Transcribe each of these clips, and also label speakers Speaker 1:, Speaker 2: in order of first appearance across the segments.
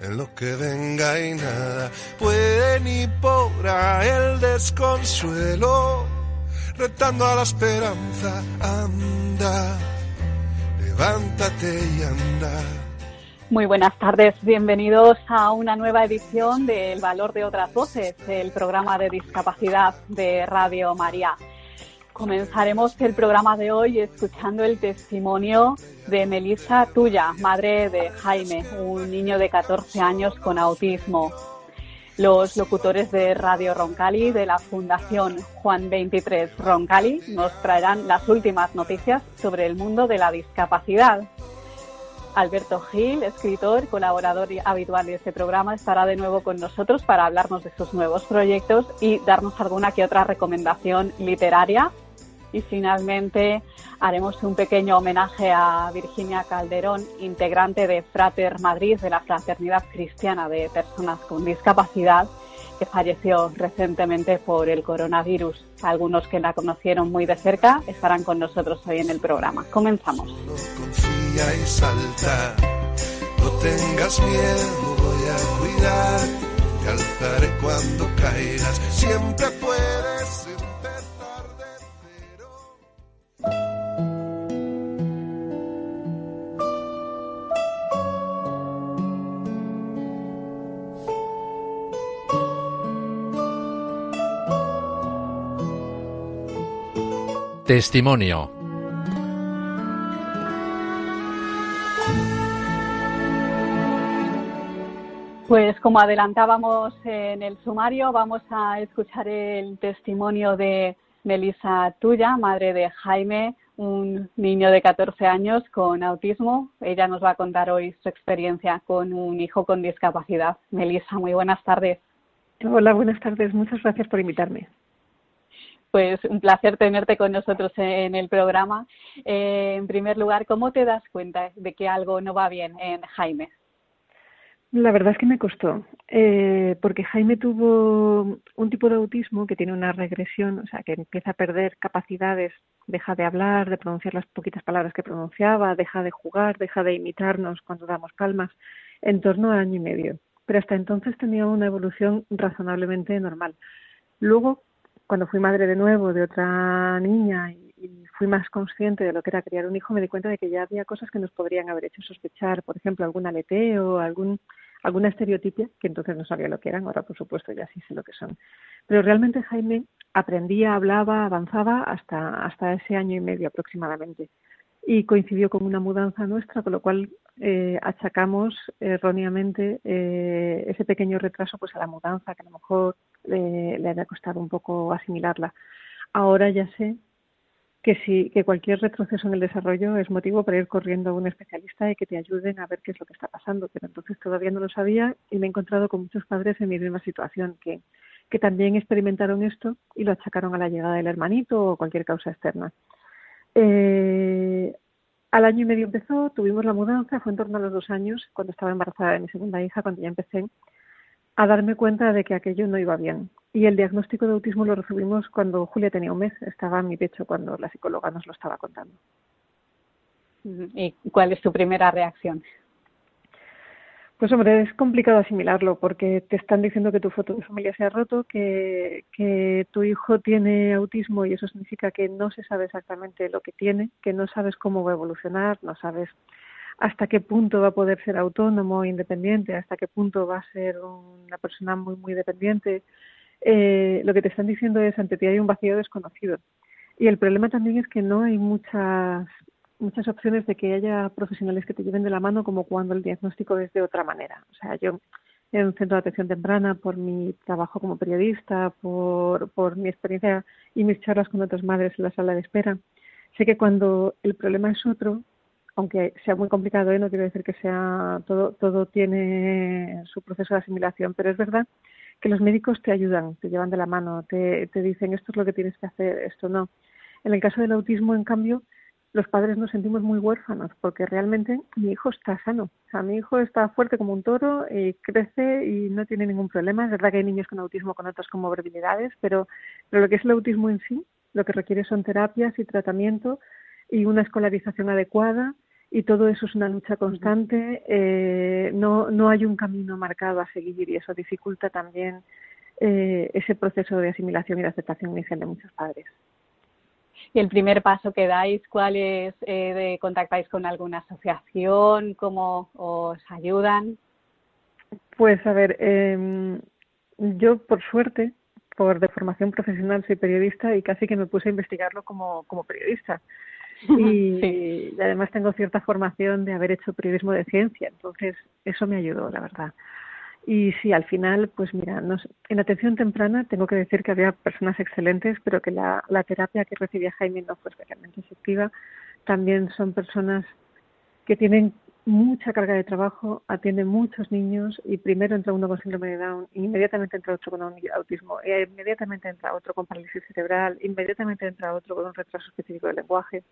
Speaker 1: en lo que venga y nada puede ni podrá el desconsuelo, retando a la esperanza, anda, levántate y anda.
Speaker 2: Muy buenas tardes, bienvenidos a una nueva edición de El Valor de otras Voces, el programa de discapacidad de Radio María. Comenzaremos el programa de hoy escuchando el testimonio de Melissa Tuya, madre de Jaime, un niño de 14 años con autismo. Los locutores de Radio Roncali de la Fundación Juan 23 Roncali nos traerán las últimas noticias sobre el mundo de la discapacidad. Alberto Gil, escritor, colaborador habitual de este programa, estará de nuevo con nosotros para hablarnos de sus nuevos proyectos y darnos alguna que otra recomendación literaria y finalmente haremos un pequeño homenaje a Virginia Calderón, integrante de Frater Madrid, de la Fraternidad Cristiana de Personas con Discapacidad, que falleció recientemente por el coronavirus. Algunos que la conocieron muy de cerca estarán con nosotros hoy en el programa. Comenzamos.
Speaker 1: confía y salta, no tengas miedo, voy a cuidar, te alzaré cuando caigas, siempre puedes
Speaker 3: Testimonio.
Speaker 2: Pues como adelantábamos en el sumario, vamos a escuchar el testimonio de Melissa Tuya, madre de Jaime, un niño de 14 años con autismo. Ella nos va a contar hoy su experiencia con un hijo con discapacidad. Melissa, muy buenas tardes.
Speaker 4: Hola, buenas tardes. Muchas gracias por invitarme.
Speaker 2: Pues un placer tenerte con nosotros en el programa. Eh, en primer lugar, ¿cómo te das cuenta de que algo no va bien en Jaime?
Speaker 4: La verdad es que me costó, eh, porque Jaime tuvo un tipo de autismo que tiene una regresión, o sea, que empieza a perder capacidades, deja de hablar, de pronunciar las poquitas palabras que pronunciaba, deja de jugar, deja de imitarnos cuando damos palmas, en torno a año y medio. Pero hasta entonces tenía una evolución razonablemente normal. Luego, cuando fui madre de nuevo de otra niña y, fui más consciente de lo que era criar un hijo, me di cuenta de que ya había cosas que nos podrían haber hecho sospechar, por ejemplo, algún aleteo, algún, alguna estereotipia, que entonces no sabía lo que eran, ahora por supuesto ya sí sé lo que son. Pero realmente Jaime aprendía, hablaba, avanzaba hasta, hasta ese año y medio aproximadamente. Y coincidió con una mudanza nuestra, con lo cual eh, achacamos erróneamente eh, ese pequeño retraso pues a la mudanza, que a lo mejor eh, le había costado un poco asimilarla. Ahora ya sé que sí, que cualquier retroceso en el desarrollo es motivo para ir corriendo a un especialista y que te ayuden a ver qué es lo que está pasando. Pero entonces todavía no lo sabía y me he encontrado con muchos padres en mi misma situación que, que también experimentaron esto y lo achacaron a la llegada del hermanito o cualquier causa externa. Eh, al año y medio empezó, tuvimos la mudanza, fue en torno a los dos años, cuando estaba embarazada de mi segunda hija, cuando ya empecé a darme cuenta de que aquello no iba bien. Y el diagnóstico de autismo lo recibimos cuando Julia tenía un mes, estaba en mi pecho cuando la psicóloga nos lo estaba contando.
Speaker 2: ¿Y cuál es tu primera reacción?
Speaker 4: Pues hombre, es complicado asimilarlo porque te están diciendo que tu foto de familia se ha roto, que, que tu hijo tiene autismo y eso significa que no se sabe exactamente lo que tiene, que no sabes cómo va a evolucionar, no sabes hasta qué punto va a poder ser autónomo, independiente, hasta qué punto va a ser una persona muy, muy dependiente. Eh, lo que te están diciendo es, ante ti hay un vacío desconocido. Y el problema también es que no hay muchas muchas opciones de que haya profesionales que te lleven de la mano como cuando el diagnóstico es de otra manera. O sea, yo en un centro de atención temprana, por mi trabajo como periodista, por, por mi experiencia y mis charlas con otras madres en la sala de espera, sé que cuando el problema es otro, aunque sea muy complicado, ¿eh? no quiero decir que sea todo, todo tiene su proceso de asimilación, pero es verdad que los médicos te ayudan, te llevan de la mano, te, te dicen esto es lo que tienes que hacer, esto no. En el caso del autismo, en cambio, los padres nos sentimos muy huérfanos porque realmente mi hijo está sano. O sea, mi hijo está fuerte como un toro, y crece y no tiene ningún problema. Es verdad que hay niños con autismo con otras comorbilidades, pero, pero lo que es el autismo en sí, lo que requiere son terapias y tratamiento y una escolarización adecuada y todo eso es una lucha constante. Eh, no, no hay un camino marcado a seguir y eso dificulta también eh, ese proceso de asimilación y de aceptación inicial de muchos padres.
Speaker 2: Y el primer paso que dais, ¿cuál es? Eh, de, ¿Contactáis con alguna asociación? ¿Cómo os ayudan?
Speaker 4: Pues a ver, eh, yo por suerte, por de formación profesional soy periodista y casi que me puse a investigarlo como, como periodista. Y, y, además tengo cierta formación de haber hecho periodismo de ciencia, entonces eso me ayudó, la verdad. Y sí, al final, pues mira, nos, en atención temprana tengo que decir que había personas excelentes, pero que la, la terapia que recibía Jaime no fue especialmente efectiva. También son personas que tienen mucha carga de trabajo, atienden muchos niños y primero entra uno con síndrome de Down, inmediatamente entra otro con autismo, e inmediatamente entra otro con parálisis cerebral, inmediatamente entra otro con un retraso específico del lenguaje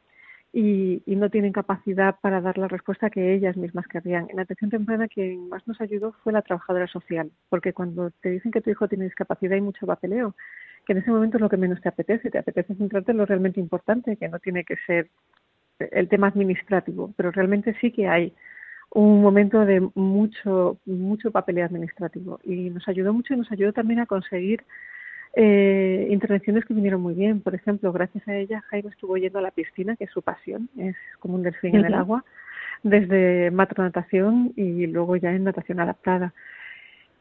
Speaker 4: y, y, no tienen capacidad para dar la respuesta que ellas mismas querrían. En la atención temprana quien más nos ayudó fue la trabajadora social, porque cuando te dicen que tu hijo tiene discapacidad hay mucho papeleo, que en ese momento es lo que menos te apetece, te apetece centrarte en lo realmente importante, que no tiene que ser el tema administrativo, pero realmente sí que hay un momento de mucho, mucho papeleo administrativo y nos ayudó mucho y nos ayudó también a conseguir eh, intervenciones que vinieron muy bien. Por ejemplo, gracias a ella, Jaime estuvo yendo a la piscina, que es su pasión, es como un delfín en el agua, desde matronatación y luego ya en natación adaptada.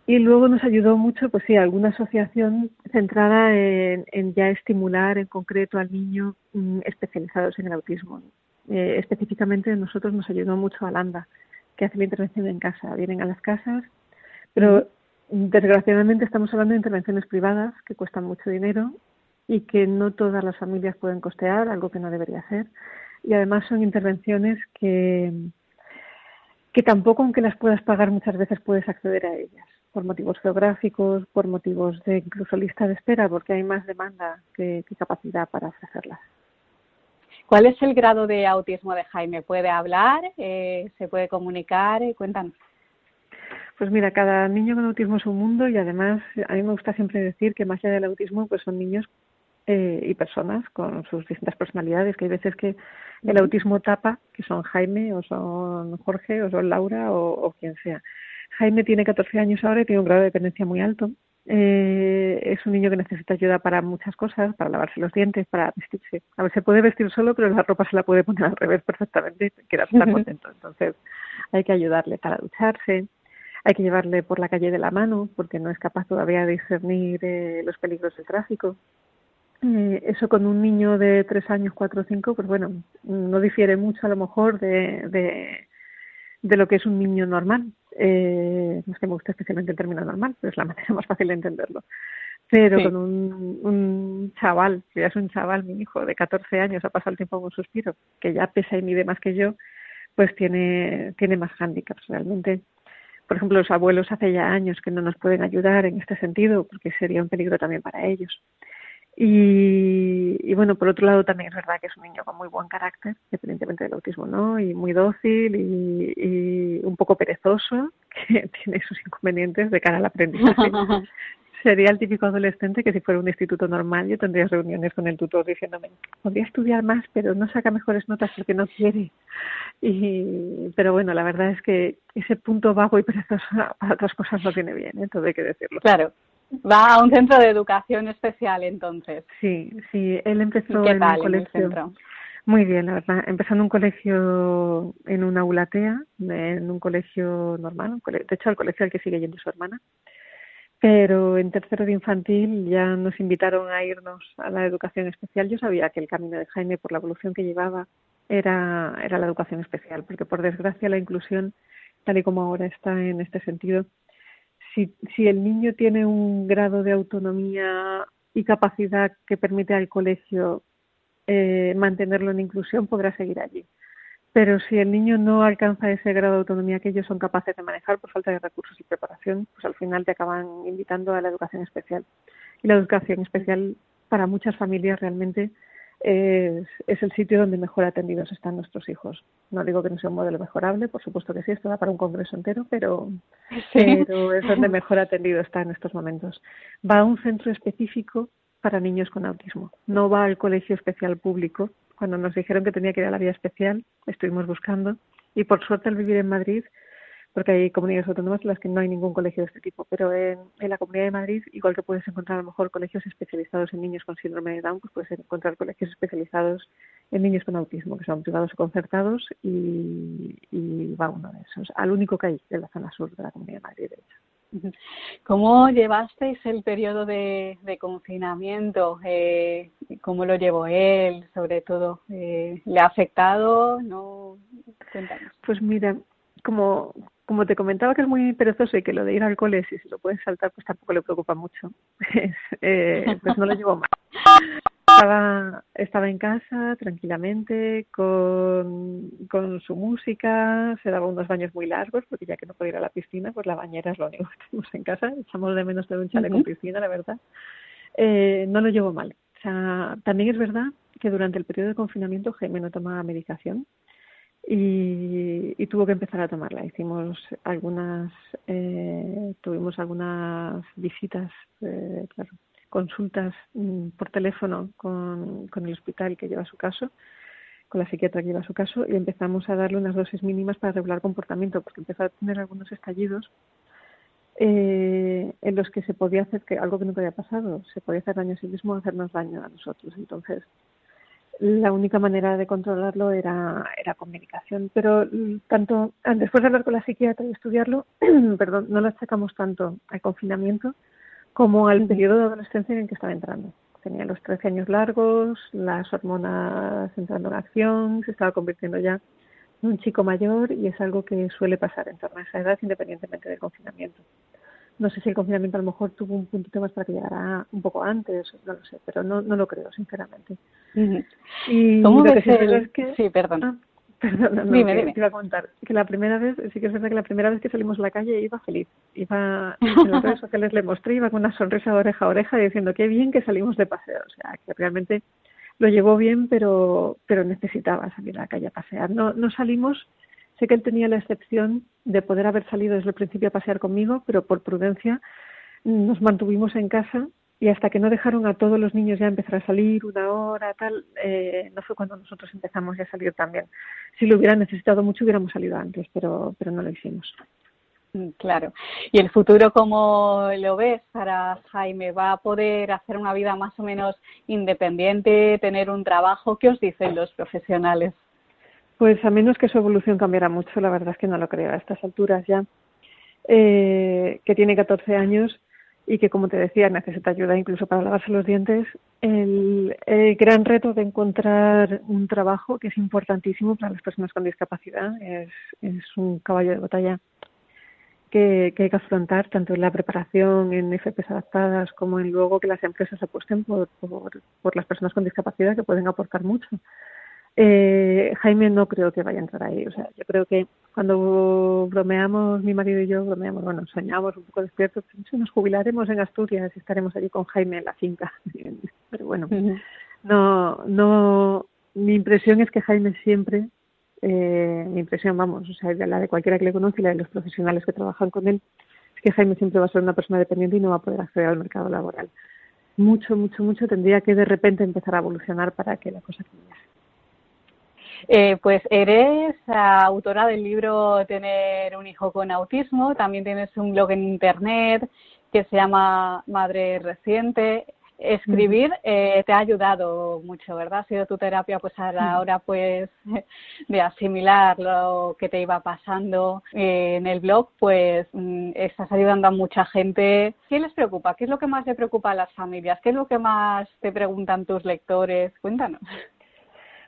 Speaker 4: Y luego nos ayudó mucho, pues sí, alguna asociación centrada en, en ya estimular en concreto al niño mm, especializados en el autismo. Eh, específicamente nosotros nos ayudó mucho Alanda, que hace la intervención en casa. Vienen a las casas, pero Desgraciadamente estamos hablando de intervenciones privadas que cuestan mucho dinero y que no todas las familias pueden costear, algo que no debería ser. Y además son intervenciones que, que tampoco, aunque las puedas pagar, muchas veces puedes acceder a ellas, por motivos geográficos, por motivos de incluso lista de espera, porque hay más demanda que, que capacidad para ofrecerlas.
Speaker 2: ¿Cuál es el grado de autismo de Jaime? ¿Puede hablar? Eh, ¿Se puede comunicar? Cuéntanos.
Speaker 4: Pues mira, cada niño con autismo es un mundo y además a mí me gusta siempre decir que más allá del autismo pues son niños eh, y personas con sus distintas personalidades, que hay veces que el autismo tapa, que son Jaime o son Jorge o son Laura o, o quien sea. Jaime tiene 14 años ahora y tiene un grado de dependencia muy alto. Eh, es un niño que necesita ayuda para muchas cosas, para lavarse los dientes, para vestirse. A ver, se puede vestir solo, pero la ropa se la puede poner al revés perfectamente y queda tan contento. Entonces hay que ayudarle para ducharse, hay que llevarle por la calle de la mano porque no es capaz todavía de discernir eh, los peligros del tráfico. Eh, eso con un niño de tres años, cuatro o cinco, pues bueno, no difiere mucho a lo mejor de, de, de lo que es un niño normal. Eh, no es que me guste especialmente el término normal, pero es la manera más fácil de entenderlo. Pero sí. con un, un chaval, que ya es un chaval, mi hijo, de 14 años, ha pasado el tiempo con un suspiro, que ya pesa y mide más que yo, pues tiene, tiene más hándicaps realmente por ejemplo, los abuelos hace ya años que no nos pueden ayudar en este sentido porque sería un peligro también para ellos. Y, y, bueno, por otro lado también es verdad que es un niño con muy buen carácter, independientemente del autismo, ¿no? Y muy dócil y, y un poco perezoso, que tiene sus inconvenientes de cara al aprendizaje. Sería el típico adolescente que si fuera un instituto normal yo tendría reuniones con el tutor diciéndome, podría estudiar más, pero no saca mejores notas porque no quiere. Y, pero bueno, la verdad es que ese punto vago y perezoso para otras cosas no tiene bien, ¿eh? todo hay que decirlo.
Speaker 2: Claro. Va a un centro de educación especial entonces.
Speaker 4: Sí, sí, él empezó en un colegio. Muy bien, la verdad. Empezó en un colegio, en una aulatea, en un colegio normal, de hecho al colegio al que sigue yendo su hermana. Pero en tercero de infantil ya nos invitaron a irnos a la educación especial. Yo sabía que el camino de Jaime, por la evolución que llevaba, era, era la educación especial, porque por desgracia la inclusión, tal y como ahora está en este sentido, si, si el niño tiene un grado de autonomía y capacidad que permite al colegio eh, mantenerlo en inclusión, podrá seguir allí. Pero si el niño no alcanza ese grado de autonomía que ellos son capaces de manejar por falta de recursos y preparación, pues al final te acaban invitando a la educación especial. Y la educación especial para muchas familias realmente es, el sitio donde mejor atendidos están nuestros hijos. No digo que no sea un modelo mejorable, por supuesto que sí, esto da para un congreso entero, pero, pero es donde mejor atendido está en estos momentos. Va a un centro específico para niños con autismo, no va al colegio especial público. Cuando nos dijeron que tenía que ir a la vía especial, estuvimos buscando y por suerte al vivir en Madrid porque hay comunidades autónomas en las que no hay ningún colegio de este tipo, pero en, la Comunidad de Madrid, igual que puedes encontrar a lo mejor colegios especializados en niños con síndrome de Down, pues puedes encontrar colegios especializados en niños con autismo, que son privados o concertados, y, va uno de esos, al único que hay en la zona sur de la Comunidad de Madrid, de hecho.
Speaker 2: ¿Cómo llevasteis el periodo de, confinamiento? Eh, ¿Cómo lo llevó él? Sobre todo, eh, ¿le ha afectado? ¿No?
Speaker 4: Cuéntanos. Pues mira, como, como te comentaba que es muy perezoso y que lo de ir al cole, si se lo puedes saltar, pues tampoco le preocupa mucho. eh, pues no lo llevo mal. Estaba, estaba en casa tranquilamente con, con su música, se daba unos baños muy largos porque ya que no podía ir a la piscina, pues la bañera es lo único que tenemos en casa. Echamos de menos tener un chaleco con piscina, la verdad. Eh, no lo llevo mal. O sea, también es verdad que durante el periodo de confinamiento Jaime no tomaba medicación y, tuvo que empezar a tomarla. Hicimos algunas, eh, tuvimos algunas visitas, eh, claro, consultas mm, por teléfono con, el hospital que lleva su caso, con la psiquiatra que lleva su caso, y empezamos a darle unas dosis mínimas para regular comportamiento, porque empezó a tener algunos estallidos eh, en los que se podía hacer que algo que nunca había pasado, se podía hacer daño a sí mismo o hacernos daño a nosotros. Entonces, la única manera de controlarlo era, era comunicación. Pero mm, tanto después de hablar con la psiquiatra y estudiarlo, perdón, no lo achacamos tanto al confinamiento como al periodo de adolescencia en el que estaba entrando. Tenía los 13 años largos, las hormonas entrando en acción, se estaba convirtiendo ya en un chico mayor y es algo que suele pasar en torno a esa edad independientemente del confinamiento. No sé si el confinamiento a lo mejor tuvo un puntito más para que llegara un poco antes, no lo sé, pero no, no lo creo, sinceramente.
Speaker 2: ¿Cómo lo que es que... Sí, perdón.
Speaker 4: Ah, perdón, no, dime, dime. te iba a contar que la primera vez, sí que es verdad que la primera vez que salimos a la calle iba feliz. Iba, en las redes sociales le mostré, iba con una sonrisa de oreja a oreja diciendo qué bien que salimos de paseo. O sea, que realmente lo llevó bien, pero, pero necesitaba salir a la calle a pasear. No, no salimos Sé que él tenía la excepción de poder haber salido desde el principio a pasear conmigo, pero por prudencia nos mantuvimos en casa y hasta que no dejaron a todos los niños ya empezar a salir una hora, tal, eh, no fue cuando nosotros empezamos ya a salir también. Si lo hubieran necesitado mucho hubiéramos salido antes, pero, pero no lo hicimos.
Speaker 2: Mm, claro. ¿Y el futuro cómo lo ves para Jaime? ¿Va a poder hacer una vida más o menos independiente, tener un trabajo? ¿Qué os dicen los profesionales?
Speaker 4: Pues a menos que su evolución cambiara mucho, la verdad es que no lo creo a estas alturas ya, eh, que tiene 14 años y que, como te decía, necesita ayuda incluso para lavarse los dientes. El, gran reto de encontrar un trabajo que es importantísimo para las personas con discapacidad es, un caballo de batalla que, hay que afrontar tanto en la preparación en FPs adaptadas como en luego que las empresas apuesten por, por las personas con discapacidad que pueden aportar mucho. Eh, Jaime no creo que vaya a entrar ahí. O sea, yo creo que cuando bromeamos, mi marido y yo bromeamos, bueno, soñamos un poco despiertos, nos jubilaremos en Asturias y estaremos allí con Jaime en la finca. Pero bueno, no, no, mi impresión es que Jaime siempre, eh, mi impresión, vamos, o sea, la de cualquiera que le conoce y la de los profesionales que trabajan con él, es que Jaime siempre va a ser una persona dependiente y no va a poder acceder al mercado laboral. Mucho, mucho, mucho tendría que de repente empezar a evolucionar para que la cosa cambiase.
Speaker 2: Eh, pues eres autora del libro Tener un hijo con autismo, también tienes un blog en internet que se llama Madre Reciente. Escribir eh, te ha ayudado mucho, ¿verdad? Ha sido tu terapia pues a la hora pues de asimilar lo que te iba pasando eh, en el blog, pues mm, estás ayudando a mucha gente. ¿Qué les preocupa? ¿Qué es lo que más le preocupa a las familias? ¿Qué es lo que más te preguntan tus lectores? Cuéntanos.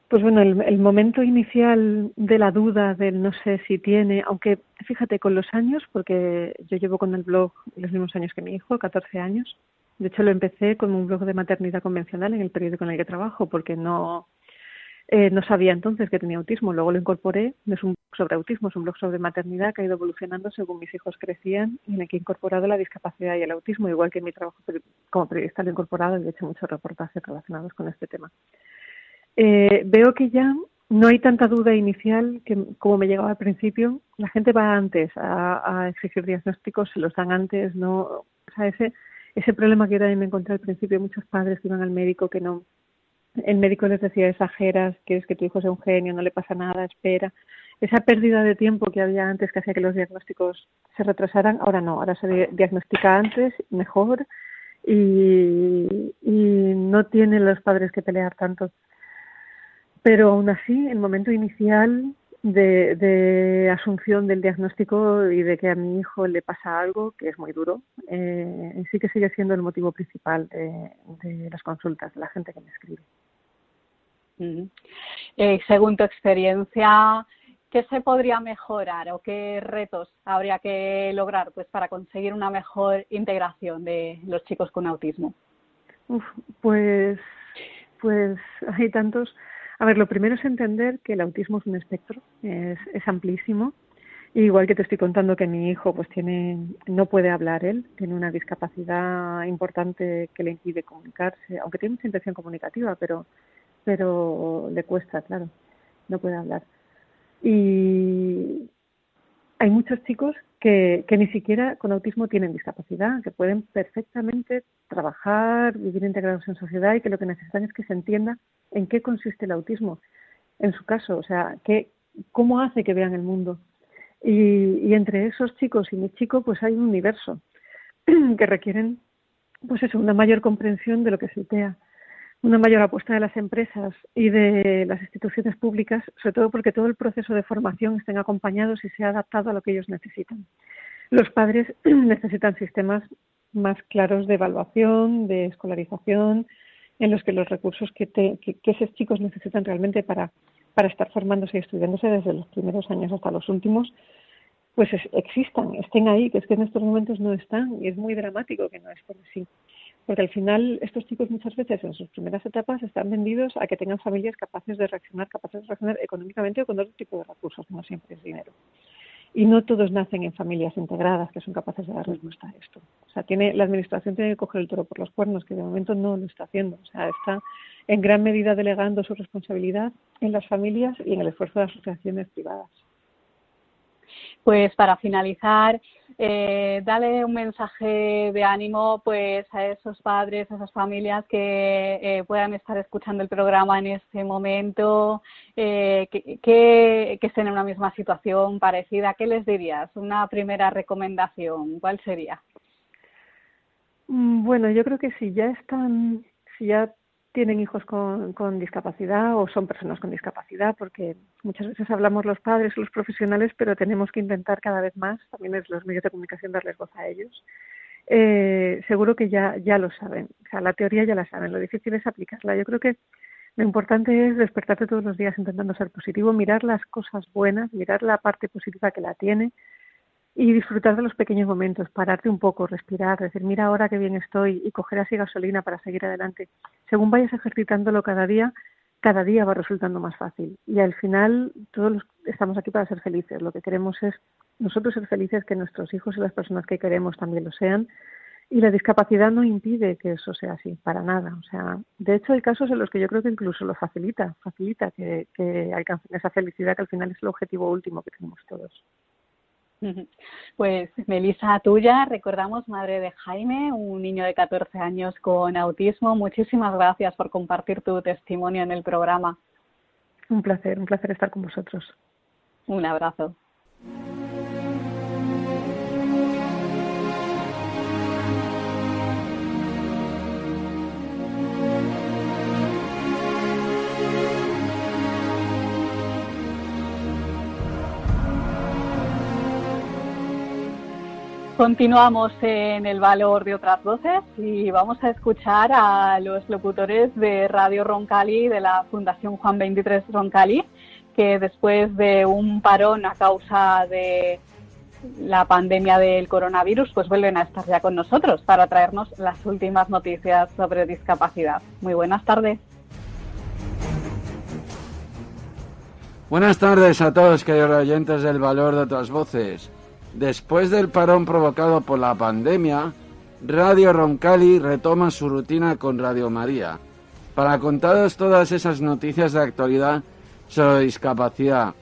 Speaker 4: Pues bueno, el, momento inicial de la duda del no sé si tiene, aunque fíjate con los años, porque yo llevo con el blog los mismos años que mi hijo, 14 años. De hecho, lo empecé con un blog de maternidad convencional en el periódico en el que trabajo, porque no, Eh, no sabía entonces que tenía autismo, luego lo incorporé, no es un blog sobre autismo, es un blog sobre maternidad que ha ido evolucionando según mis hijos crecían y en el que he incorporado la discapacidad y el autismo, igual que en mi trabajo como periodista lo he incorporado y he hecho muchos reportajes relacionados con este tema. Eh, veo que ya no hay tanta duda inicial que como me llegaba al principio. La gente va antes a, exigir diagnósticos, se los dan antes, no, o sea, ese, ese problema que también me encontré al principio, muchos padres que iban al médico que no, el médico les decía exageras, quieres que tu hijo sea un genio, no le pasa nada, espera. Esa pérdida de tiempo que había antes que hacía que los diagnósticos se retrasaran, ahora no, ahora se diagnostica antes, mejor, y no tienen los padres que pelear tanto. Pero aún así, el momento inicial de, de, asunción del diagnóstico y de que a mi hijo le pasa algo, que es muy duro, eh, sí que sigue siendo el motivo principal de, de las consultas de la gente que me escribe.
Speaker 2: Eh, según tu experiencia, ¿qué se podría mejorar o qué retos habría que lograr pues, para conseguir una mejor integración de los chicos con autismo?
Speaker 4: pues, pues hay tantos a ver, lo primero es entender que el autismo es un espectro, es, es amplísimo. Igual que te estoy contando que mi hijo pues tiene, no puede hablar él, tiene una discapacidad importante que le impide comunicarse, aunque tiene mucha intención comunicativa, pero, pero le cuesta, claro, no puede hablar. Y hay muchos chicos que, que ni siquiera con autismo tienen discapacidad, que pueden perfectamente trabajar, vivir integrados en sociedad y que lo que necesitan es que se entienda en qué consiste el autismo en su caso, o sea, qué, cómo hace que vean el mundo. Y, entre esos chicos y mi chico, pues hay un universo que requieren, pues eso, una mayor comprensión de lo que se ITEA, una mayor apuesta de las empresas y de las instituciones públicas, sobre todo porque todo el proceso de formación estén acompañados y sea adaptado a lo que ellos necesitan. Los padres necesitan sistemas más claros de evaluación, de escolarización, en los que los recursos que, esos chicos necesitan realmente para, para estar formándose y estudiándose desde los primeros años hasta los últimos, pues existan, estén ahí, que es que en estos momentos no están y es muy dramático que no estén así. Porque al final estos chicos muchas veces en sus primeras etapas están vendidos a que tengan familias capaces de reaccionar, capaces de reaccionar económicamente o con otro tipo de recursos, no siempre es dinero y no todos nacen en familias integradas que son capaces de dar respuesta a esto. O sea, tiene, la administración tiene que coger el toro por los cuernos, que de momento no lo está haciendo. O sea, está en gran medida delegando su responsabilidad en las familias y en el esfuerzo de asociaciones privadas.
Speaker 2: Pues para finalizar, eh, dale un mensaje de ánimo pues a esos padres, a esas familias que eh, puedan estar escuchando el programa en este momento, eh, que, que, estén en una misma situación parecida. ¿Qué les dirías? Una primera recomendación, ¿cuál sería?
Speaker 4: Mm, bueno, yo creo que si ya están, si ya tienen hijos con, con, discapacidad o son personas con discapacidad, porque muchas veces hablamos los padres o los profesionales, pero tenemos que intentar cada vez más, también es los medios de comunicación, darles voz a ellos. Eh, seguro que ya, ya lo saben, o sea, la teoría ya la saben, lo difícil es aplicarla. Yo creo que lo importante es despertarte todos los días intentando ser positivo, mirar las cosas buenas, mirar la parte positiva que la tiene, y disfrutar de los pequeños momentos, pararte un poco, respirar, decir, mira ahora qué bien estoy y coger así gasolina para seguir adelante. Según vayas ejercitándolo cada día, cada día va resultando más fácil. Y al final todos estamos aquí para ser felices. Lo que queremos es nosotros ser felices, que nuestros hijos y las personas que queremos también lo sean. Y la discapacidad no impide que eso sea así, para nada. O sea, de hecho hay casos en los que yo creo que incluso lo facilita, facilita que, que alcancen esa felicidad que al final es el objetivo último que tenemos todos.
Speaker 2: Pues Melisa Tuya, recordamos madre de Jaime, un niño de 14 años con autismo. Muchísimas gracias por compartir tu testimonio en el programa.
Speaker 4: Un placer, un placer estar con vosotros.
Speaker 2: Un abrazo. Continuamos en el valor de otras voces y vamos a escuchar a los locutores de Radio Roncali de la Fundación Juan 23 Roncali, que después de un parón a causa de la pandemia del coronavirus, pues vuelven a estar ya con nosotros para traernos las últimas noticias sobre discapacidad. Muy buenas tardes.
Speaker 3: Buenas tardes a todos, queridos oyentes del valor de otras voces. Después del parón provocado por la pandemia, Radio Roncali retoma su rutina con Radio María para contaros todas esas noticias de actualidad sobre discapacidad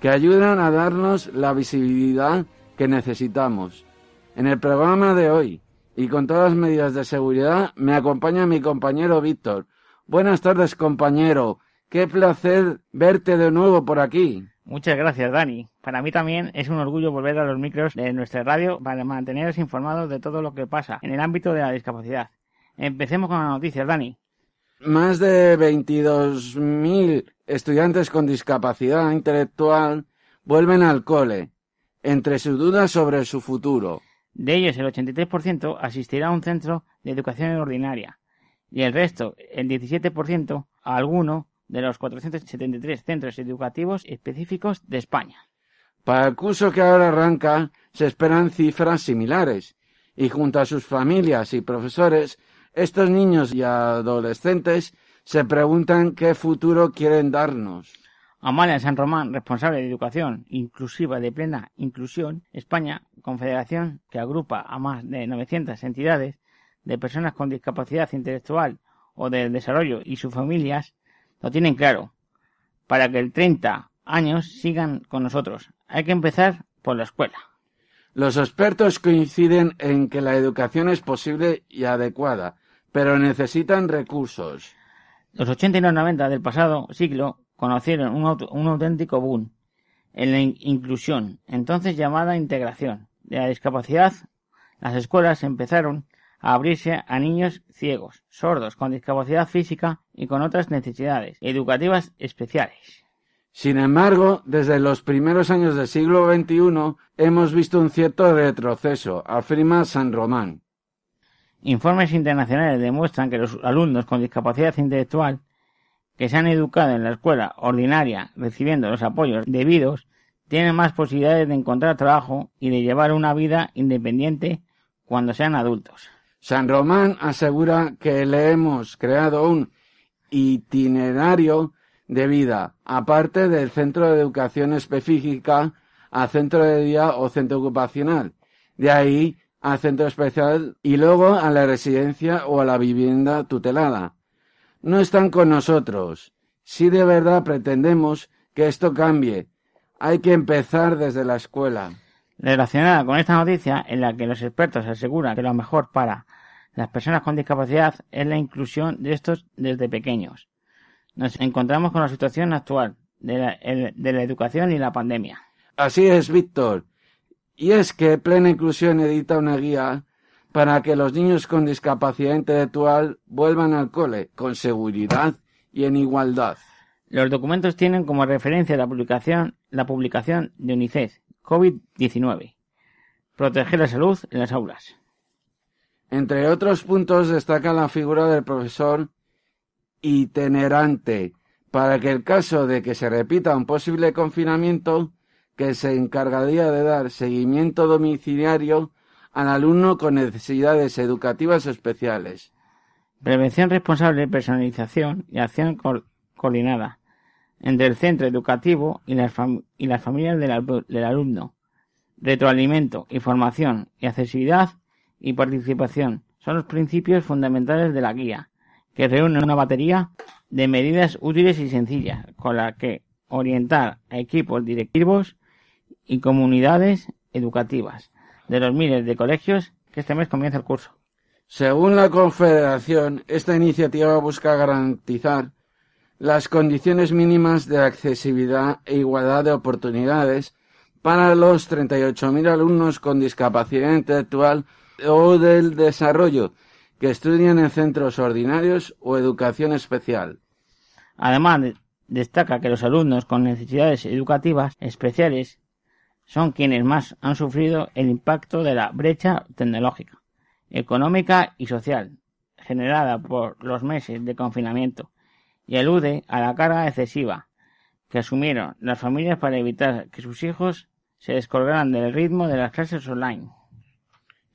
Speaker 3: que ayudan a darnos la visibilidad que necesitamos. En el programa de hoy y con todas las medidas de seguridad me acompaña mi compañero Víctor. Buenas tardes, compañero. Qué placer verte de nuevo por aquí.
Speaker 5: Muchas gracias, Dani. Para mí también es un orgullo volver a los micros de nuestra radio para manteneros informados de todo lo que pasa en el ámbito de la discapacidad. Empecemos con las noticias, Dani.
Speaker 3: Más de 22.000 estudiantes con discapacidad intelectual vuelven al cole, entre sus dudas sobre su futuro.
Speaker 5: De ellos, el 83% asistirá a un centro de educación ordinaria y el resto, el 17%, a alguno de los 473 centros educativos específicos de España.
Speaker 3: Para el curso que ahora arranca se esperan cifras similares y junto a sus familias y profesores, estos niños y adolescentes se preguntan qué futuro quieren darnos.
Speaker 5: Amalia San Román, responsable de Educación Inclusiva de Plena Inclusión, España, confederación que agrupa a más de 900 entidades de personas con discapacidad intelectual o de desarrollo y sus familias, lo tienen claro. Para que el 30 años sigan con nosotros, hay que empezar por la escuela.
Speaker 3: Los expertos coinciden en que la educación es posible y adecuada, pero necesitan recursos.
Speaker 5: Los 80 y los 90 del pasado siglo conocieron un, un auténtico boom en la inclusión, entonces llamada integración, de la discapacidad. Las escuelas empezaron a abrirse a niños ciegos, sordos, con discapacidad física y con otras necesidades educativas especiales.
Speaker 3: Sin embargo, desde los primeros años del siglo XXI hemos visto un cierto retroceso, afirma San Román.
Speaker 5: Informes internacionales demuestran que los alumnos con discapacidad intelectual que se han educado en la escuela ordinaria recibiendo los apoyos debidos tienen más posibilidades de encontrar trabajo y de llevar una vida independiente cuando sean adultos.
Speaker 3: San Román asegura que le hemos creado un itinerario de vida, aparte del centro de educación específica a centro de día o centro ocupacional. De ahí a centro especial y luego a la residencia o a la vivienda tutelada. No están con nosotros. Si de verdad pretendemos que esto cambie, hay que empezar desde la escuela.
Speaker 5: Relacionada con esta noticia, en la que los expertos aseguran que lo mejor para las personas con discapacidad es la inclusión de estos desde pequeños. Nos encontramos con la situación actual de la, de la educación y la pandemia.
Speaker 3: Así es, Víctor. Y es que Plena Inclusión edita una guía para que los niños con discapacidad intelectual vuelvan al cole con seguridad y en igualdad.
Speaker 5: Los documentos tienen como referencia la publicación, la publicación de UNICEF COVID-19. Proteger la salud en las aulas.
Speaker 3: Entre otros puntos destaca la figura del profesor itinerante para que el caso de que se repita un posible confinamiento que se encargaría de dar seguimiento domiciliario al alumno con necesidades educativas especiales.
Speaker 5: Prevención responsable, personalización y acción coordinada entre el centro educativo y las, familias del, del alumno. Retroalimento, información y accesibilidad y participación son los principios fundamentales de la guía, que reúne una batería de medidas útiles y sencillas con la que orientar a equipos directivos y comunidades educativas de los miles de colegios que este mes comienza el curso.
Speaker 3: Según la Confederación, esta iniciativa busca garantizar las condiciones mínimas de accesibilidad e igualdad de oportunidades para los 38.000 alumnos con discapacidad intelectual o del desarrollo que estudian en centros ordinarios o educación especial.
Speaker 5: Además, destaca que los alumnos con necesidades educativas especiales son quienes más han sufrido el impacto de la brecha tecnológica, económica y social generada por los meses de confinamiento y alude a la carga excesiva que asumieron las familias para evitar que sus hijos se descolgaran del ritmo de las clases online.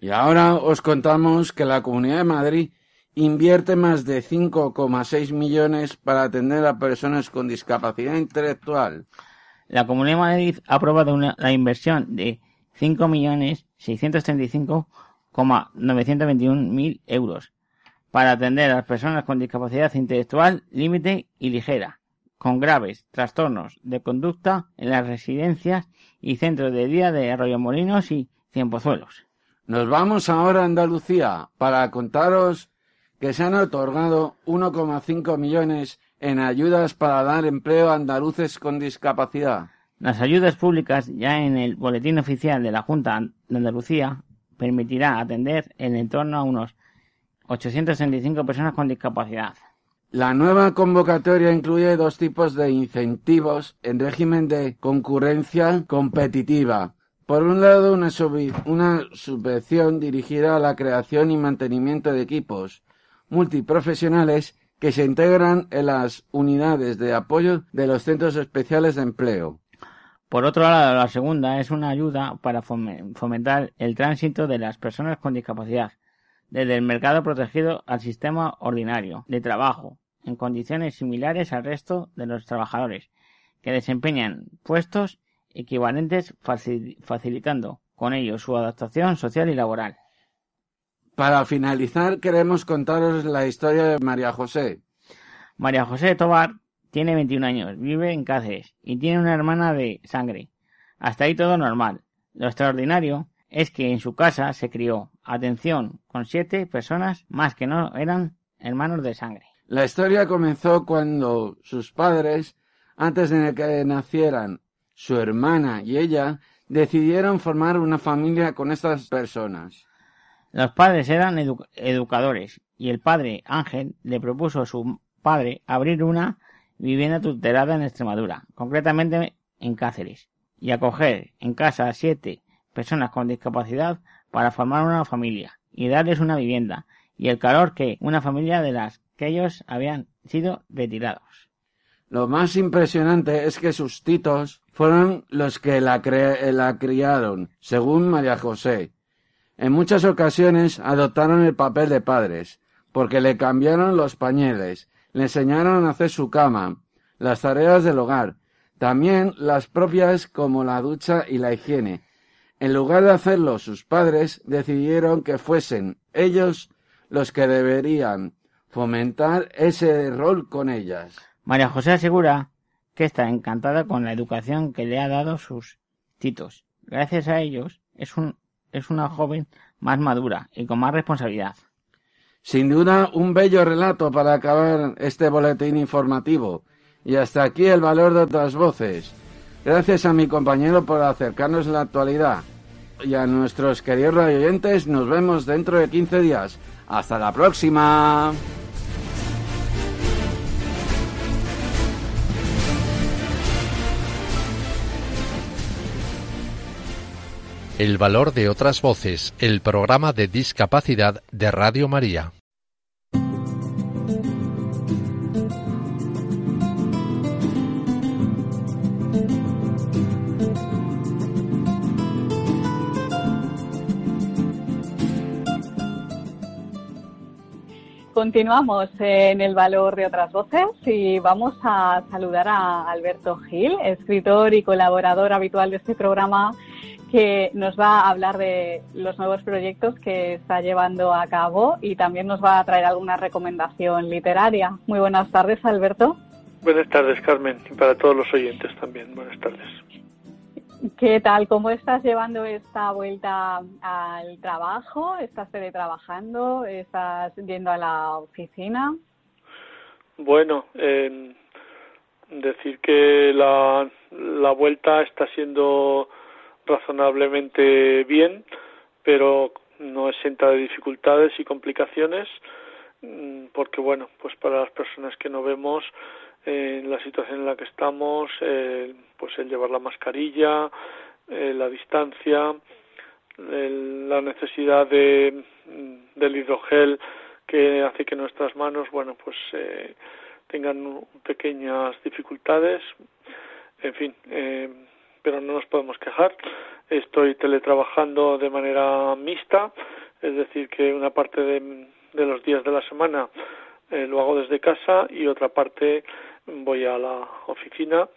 Speaker 3: Y ahora os contamos que la Comunidad de Madrid invierte más de 5,6 millones para atender a personas con discapacidad intelectual.
Speaker 5: La Comunidad de Madrid ha aprobado la inversión de 5.635,921.000 euros para atender a las personas con discapacidad intelectual límite y ligera, con graves trastornos de conducta en las residencias y centros de día de Arroyomolinos y Cienpozuelos.
Speaker 3: Nos vamos ahora a Andalucía para contaros que se han otorgado 1,5 millones en ayudas para dar empleo a andaluces con discapacidad.
Speaker 5: Las ayudas públicas ya en el boletín oficial de la Junta de Andalucía permitirá atender en torno a unos 865 personas con discapacidad.
Speaker 3: La nueva convocatoria incluye dos tipos de incentivos en régimen de concurrencia competitiva. Por un lado, una, subvención dirigida a la creación y mantenimiento de equipos multiprofesionales que se integran en las unidades de apoyo de los centros especiales de empleo.
Speaker 5: Por otro lado, la segunda es una ayuda para fomentar el tránsito de las personas con discapacidad desde el mercado protegido al sistema ordinario de trabajo, en condiciones similares al resto de los trabajadores que desempeñan puestos equivalentes facilitando con ello su adaptación social y laboral.
Speaker 3: Para finalizar, queremos contaros la historia de María José.
Speaker 5: María José Tobar tiene 21 años, vive en Cáceres y tiene una hermana de sangre. Hasta ahí todo normal. Lo extraordinario es que en su casa se crió, atención, con siete personas más que no eran hermanos de sangre.
Speaker 3: La historia comenzó cuando sus padres, antes de que nacieran su hermana y ella, decidieron formar una familia con estas personas.
Speaker 5: Los padres eran educadores y el padre Ángel le propuso a su padre abrir una vivienda tutelada en Extremadura, concretamente en Cáceres, y acoger en casa a siete personas con discapacidad para formar una familia y darles una vivienda y el calor que una familia de las que ellos habían sido retirados.
Speaker 3: Lo más impresionante es que sus titos fueron los que la, la criaron, según María José. En muchas ocasiones adoptaron el papel de padres, porque le cambiaron los pañales, le enseñaron a hacer su cama, las tareas del hogar, también las propias como la ducha y la higiene. En lugar de hacerlo sus padres, decidieron que fuesen ellos los que deberían fomentar ese rol con ellas.
Speaker 5: María José asegura que está encantada con la educación que le ha dado sus titos. Gracias a ellos es, un, es una joven más madura y con más responsabilidad.
Speaker 3: Sin duda, un bello relato para acabar este boletín informativo. Y hasta aquí el valor de otras voces. Gracias a mi compañero por acercarnos a la actualidad. Y a nuestros queridos oyentes, nos vemos dentro de 15 días. Hasta la próxima.
Speaker 6: El valor de otras voces, el programa de discapacidad de Radio María.
Speaker 2: Continuamos en el valor de otras voces y vamos a saludar a Alberto Gil, escritor y colaborador habitual de este programa que nos va a hablar de los nuevos proyectos que está llevando a cabo y también nos va a traer alguna recomendación literaria. Muy buenas tardes, Alberto.
Speaker 7: Buenas tardes, Carmen, y para todos los oyentes también. Buenas tardes.
Speaker 2: ¿Qué tal? ¿Cómo estás llevando esta vuelta al trabajo? ¿Estás teletrabajando? ¿Estás yendo a la oficina?
Speaker 7: Bueno, decir que la, la vuelta está siendo razonablemente bien, pero no exenta de dificultades y complicaciones, mm, porque bueno, pues para las personas que no vemos en la situación en la que estamos, eh, pues el llevar la mascarilla, eh, la distancia, la necesidad de, mm, del hidrogel que hace que nuestras manos, bueno, pues eh, tengan pequeñas dificultades, en fin, eh, pero no nos podemos quejar. Estoy teletrabajando de manera mixta, es decir, que una parte de, los días de la semana eh, lo hago desde casa y otra parte voy a la oficina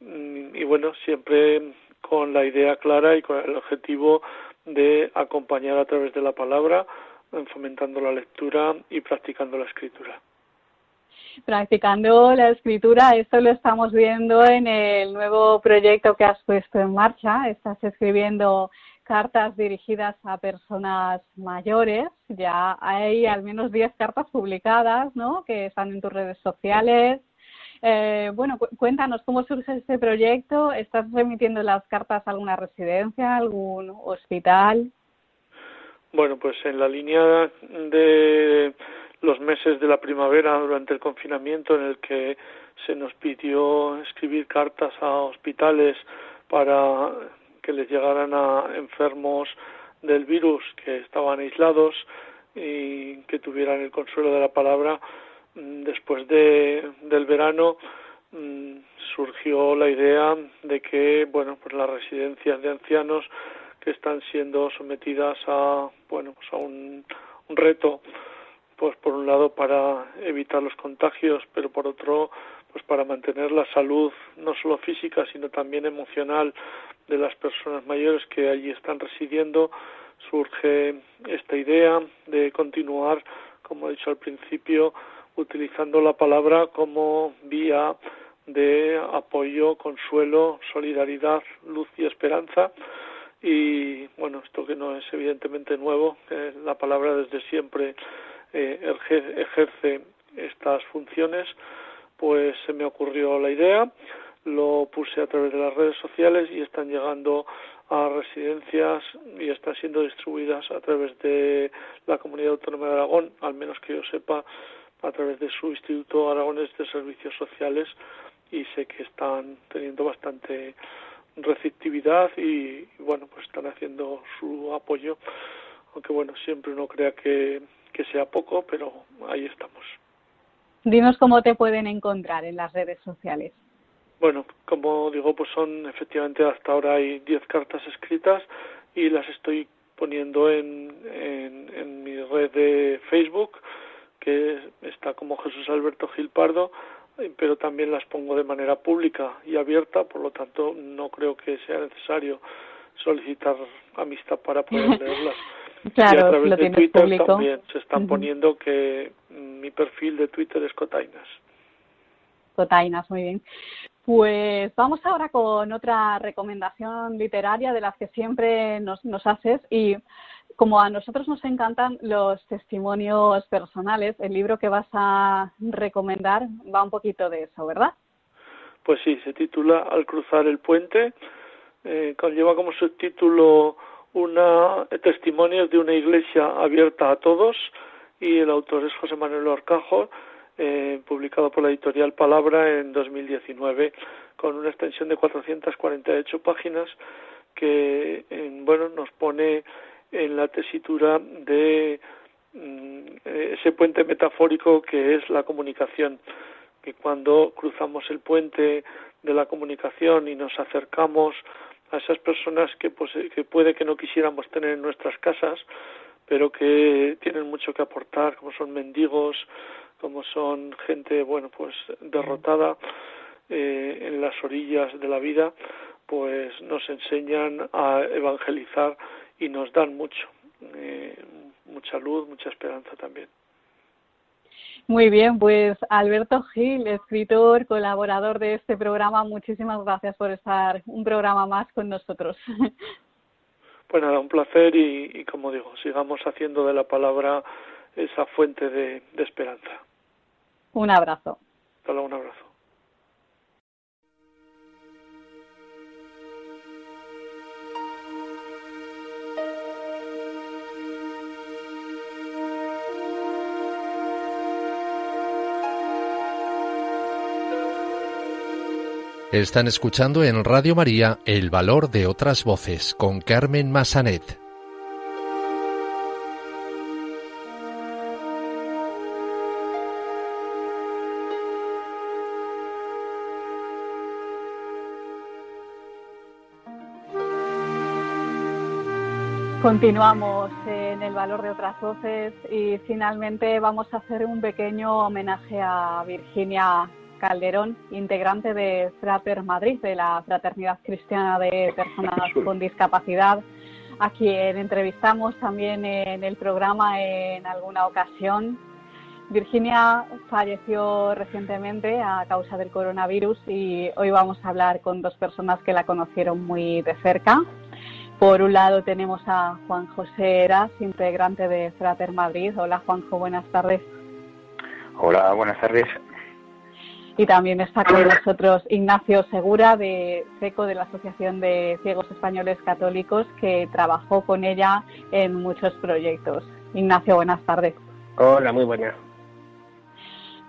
Speaker 7: mm, y bueno siempre con la idea clara y con el objetivo de acompañar a través de la palabra fomentando la lectura y practicando la escritura
Speaker 2: practicando la escritura. Esto lo estamos viendo en el nuevo proyecto que has puesto en marcha. Estás escribiendo cartas dirigidas a personas mayores. Ya hay al menos 10 cartas publicadas, ¿no? Que están en tus redes sociales. Eh, bueno, cuéntanos cómo surge este proyecto. ¿Estás remitiendo las cartas a alguna residencia, algún hospital?
Speaker 7: Bueno, pues en la línea de los meses de la primavera durante el confinamiento en el que se nos pidió escribir cartas a hospitales para que les llegaran a enfermos del virus que estaban aislados y que tuvieran el consuelo de la palabra mm, después de, del verano mm, surgió la idea de que bueno pues las residencias de ancianos que están siendo sometidas a bueno pues a un reto pues por un lado para evitar los contagios, pero por otro pues para mantener la salud no solo física sino también emocional de las personas mayores que allí están residiendo. Surge esta idea de continuar como he dicho al principio utilizando la palabra como vía de apoyo, consuelo, solidaridad, luz y esperanza. Y bueno, esto que no es evidentemente nuevo, la palabra desde siempre eh, ejerce estas funciones, pues se me ocurrió la idea, lo puse a través de las redes sociales y están llegando a residencias y están siendo distribuidas a través de la Comunidad Autónoma de Aragón, al menos que yo sepa, a través de su Instituto Aragones de Servicios Sociales y sé que están teniendo bastante receptividad y bueno, pues están haciendo su apoyo, aunque bueno, siempre uno crea que que sea poco, pero ahí estamos.
Speaker 2: Dinos cómo te pueden encontrar en las redes sociales.
Speaker 7: Bueno, como digo, pues son efectivamente hasta ahora hay 10 cartas escritas y las estoy poniendo en, en, en, mi red de Facebook, que está como Jesús Alberto Gil Pardo, pero también las pongo de manera pública y abierta, por lo tanto no creo que sea necesario solicitar amistad para poder leerlas.
Speaker 2: Claro,
Speaker 7: y a través
Speaker 2: lo
Speaker 7: de Twitter
Speaker 2: público.
Speaker 7: también se están poniendo que mi perfil de Twitter es Cotainas.
Speaker 2: Cotainas, muy bien. Pues vamos ahora con otra recomendación literaria de las que siempre nos, nos haces y como a nosotros nos encantan los testimonios personales, el libro que vas a recomendar va un poquito de eso, ¿verdad?
Speaker 7: Pues sí, se titula Al cruzar el puente, eh, lleva como subtítulo una testimonios de una iglesia abierta a todos y el autor es José Manuel Orcajo, eh, publicado por la editorial Palabra en 2019 con una extensión de 448 páginas que bueno nos pone en la tesitura de mm, ese puente metafórico que es la comunicación que cuando cruzamos el puente de la comunicación y nos acercamos a esas personas que, pues, que puede que no quisiéramos tener en nuestras casas, pero que tienen mucho que aportar, como son mendigos, como son gente, bueno, pues derrotada eh, en las orillas de la vida, pues nos enseñan a evangelizar y nos dan mucho, eh, mucha luz, mucha esperanza también.
Speaker 2: Muy bien, pues Alberto Gil, escritor, colaborador de este programa, muchísimas gracias por estar un programa más con nosotros.
Speaker 7: Pues nada, un placer y, y como digo, sigamos haciendo de la palabra esa fuente de, de esperanza.
Speaker 2: Un abrazo.
Speaker 7: Hasta luego, un abrazo.
Speaker 6: Están escuchando en Radio María El Valor de otras Voces con Carmen Massanet.
Speaker 2: Continuamos en el valor de otras voces y finalmente vamos a hacer un pequeño homenaje a Virginia Calderón, integrante de Frater Madrid, de la Fraternidad Cristiana de Personas con Discapacidad, a quien entrevistamos también en el programa en alguna ocasión. Virginia falleció recientemente a causa del coronavirus y hoy vamos a hablar con dos personas que la conocieron muy de cerca. Por un lado tenemos a Juan José Eras, integrante de Frater Madrid. Hola Juanjo, buenas tardes.
Speaker 8: Hola, buenas tardes.
Speaker 2: Y también está con nosotros Ignacio Segura de SECO, de la Asociación de Ciegos Españoles Católicos, que trabajó con ella en muchos proyectos. Ignacio, buenas tardes.
Speaker 8: Hola, muy buenas.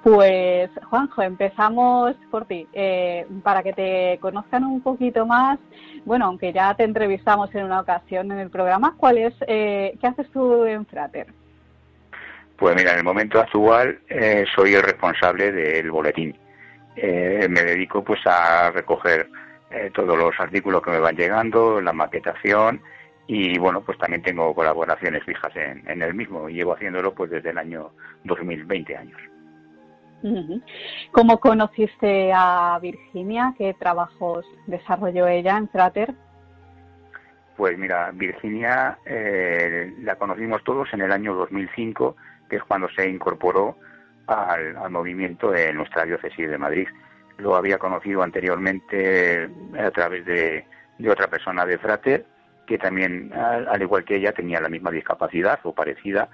Speaker 2: Pues Juanjo, empezamos por ti. Eh, para que te conozcan un poquito más, bueno, aunque ya te entrevistamos en una ocasión en el programa, ¿cuál es, eh, ¿qué haces tú en Frater?
Speaker 8: Pues mira, en el momento actual eh, soy el responsable del boletín. Me dedico pues a recoger todos los artículos que me van llegando, la maquetación y bueno, pues también tengo colaboraciones fijas en, en el mismo. Llevo haciéndolo pues desde el año 2020 años.
Speaker 2: ¿Cómo conociste a Virginia? ¿Qué trabajos desarrolló ella en Frater?
Speaker 8: Pues mira, Virginia eh, la conocimos todos en el año 2005, que es cuando se incorporó al, movimiento de nuestra diócesis de Madrid. Lo había conocido anteriormente a través de, otra persona de Frater, que también, al igual que ella, tenía la misma discapacidad o parecida,